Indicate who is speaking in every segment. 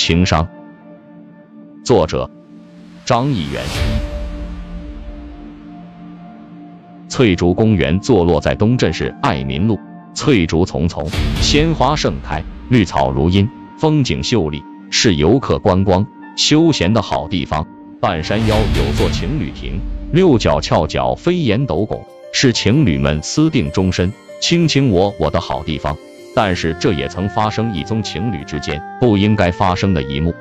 Speaker 1: 情商。作者：张一元。翠竹公园坐落在东镇市爱民路，翠竹丛丛，鲜花盛开，绿草如茵，风景秀丽，是游客观光休闲的好地方。半山腰有座情侣亭，六角翘角，飞檐斗拱，是情侣们私定终身、卿卿我我的好地方。但是这也曾发生一宗情侣之间不应该发生的一幕。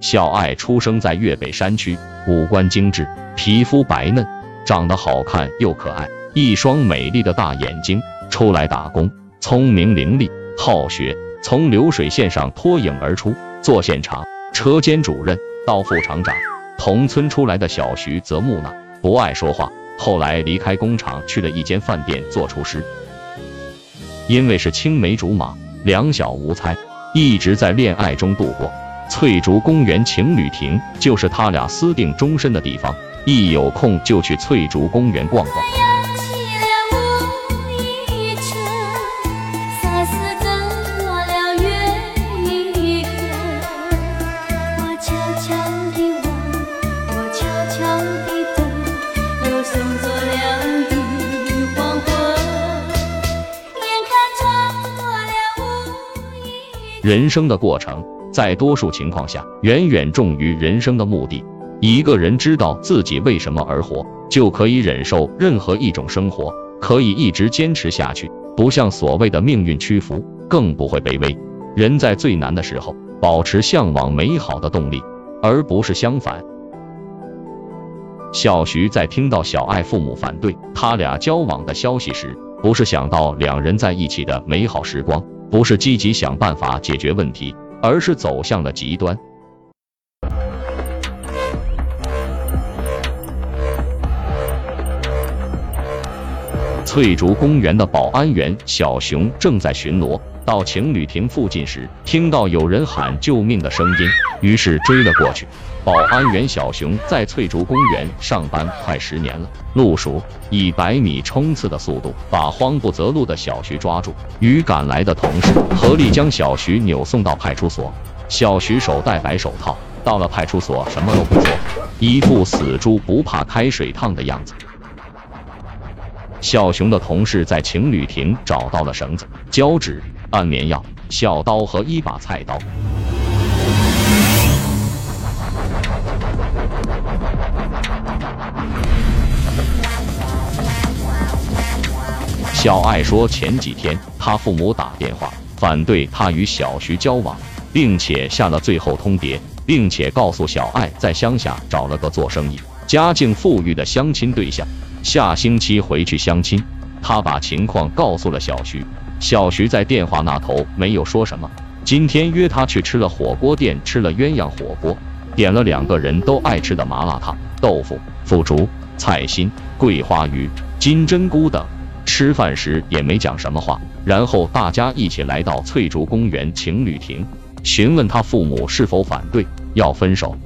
Speaker 1: 小爱出生在粤北山区，五官精致，皮肤白嫩，长得好看又可爱，一双美丽的大眼睛。出来打工，聪明伶俐，好学，从流水线上脱颖而出，做现场车间主任到副厂长。同村出来的小徐则木讷，不爱说话。后来离开工厂，去了一间饭店做厨师。因为是青梅竹马，两小无猜，一直在恋爱中度过。翠竹公园情侣亭就是他俩私定终身的地方，一有空就去翠竹公园逛逛。人生的过程，在多数情况下，远远重于人生的目的。一个人知道自己为什么而活，就可以忍受任何一种生活，可以一直坚持下去，不向所谓的命运屈服，更不会卑微。人在最难的时候，保持向往美好的动力，而不是相反。小徐在听到小爱父母反对他俩交往的消息时，不是想到两人在一起的美好时光。不是积极想办法解决问题，而是走向了极端。翠竹公园的保安员小熊正在巡逻，到情侣亭附近时，听到有人喊救命的声音，于是追了过去。保安员小熊在翠竹公园上班快十年了，路熟，以百米冲刺的速度把慌不择路的小徐抓住，与赶来的同事合力将小徐扭送到派出所。小徐手戴白手套，到了派出所什么都不说，一副死猪不怕开水烫的样子。小熊的同事在情侣亭找到了绳子、胶纸、安眠药、小刀和一把菜刀。小爱说，前几天他父母打电话反对他与小徐交往，并且下了最后通牒，并且告诉小爱在乡下找了个做生意、家境富裕的相亲对象，下星期回去相亲。他把情况告诉了小徐，小徐在电话那头没有说什么。今天约他去吃了火锅店，吃了鸳鸯火锅，点了两个人都爱吃的麻辣烫、豆腐、腐竹、菜心、桂花鱼、金针菇等。吃饭时也没讲什么话，然后大家一起来到翠竹公园情侣亭，询问他父母是否反对要分手。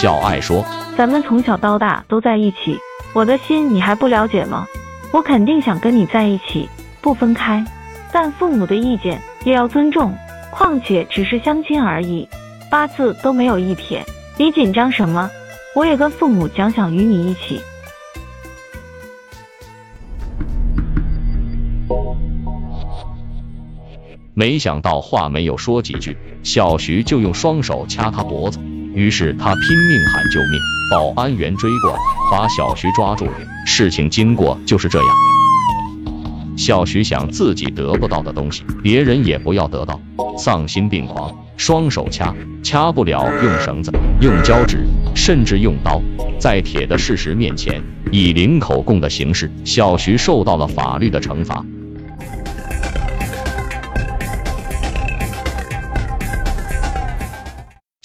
Speaker 1: 小爱说：“
Speaker 2: 咱们从小到大都在一起。”我的心你还不了解吗？我肯定想跟你在一起，不分开，但父母的意见也要尊重。况且只是相亲而已，八字都没有一撇，你紧张什么？我也跟父母讲，想与你一起。
Speaker 1: 没想到话没有说几句，小徐就用双手掐他脖子。于是他拼命喊救命，保安员追过来，把小徐抓住了。事情经过就是这样。小徐想自己得不到的东西，别人也不要得到，丧心病狂，双手掐，掐不了用绳子，用胶纸，甚至用刀。在铁的事实面前，以零口供的形式，小徐受到了法律的惩罚。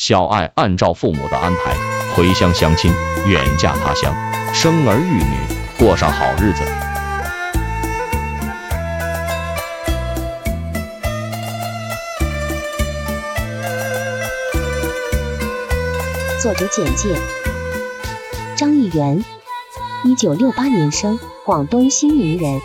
Speaker 1: 小爱按照父母的安排回乡相亲，远嫁他乡，生儿育女，过上好日子。
Speaker 3: 作者简介：张艺元，一九六八年生，广东新宁人。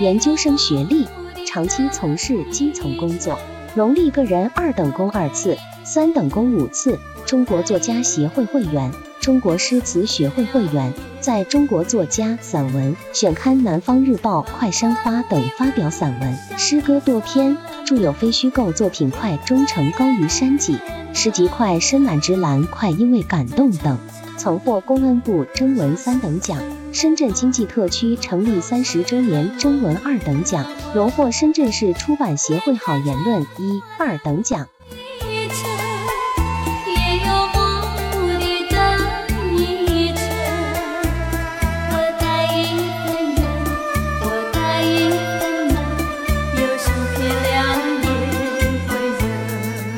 Speaker 3: 研究生学历，长期从事基层工作，农历个人二等功二次，三等功五次，中国作家协会会员。中国诗词学会会员，在中国作家散文选刊《南方日报》《快山花》等发表散文、诗歌多篇，著有非虚构作品《快忠诚高于山脊》、诗集《快深蓝之蓝》《快因为感动》等，曾获公安部征文三等奖、深圳经济特区成立三十周年征文二等奖，荣获深圳市出版协会好言论一二等奖。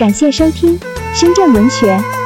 Speaker 3: 感谢收听深圳文学。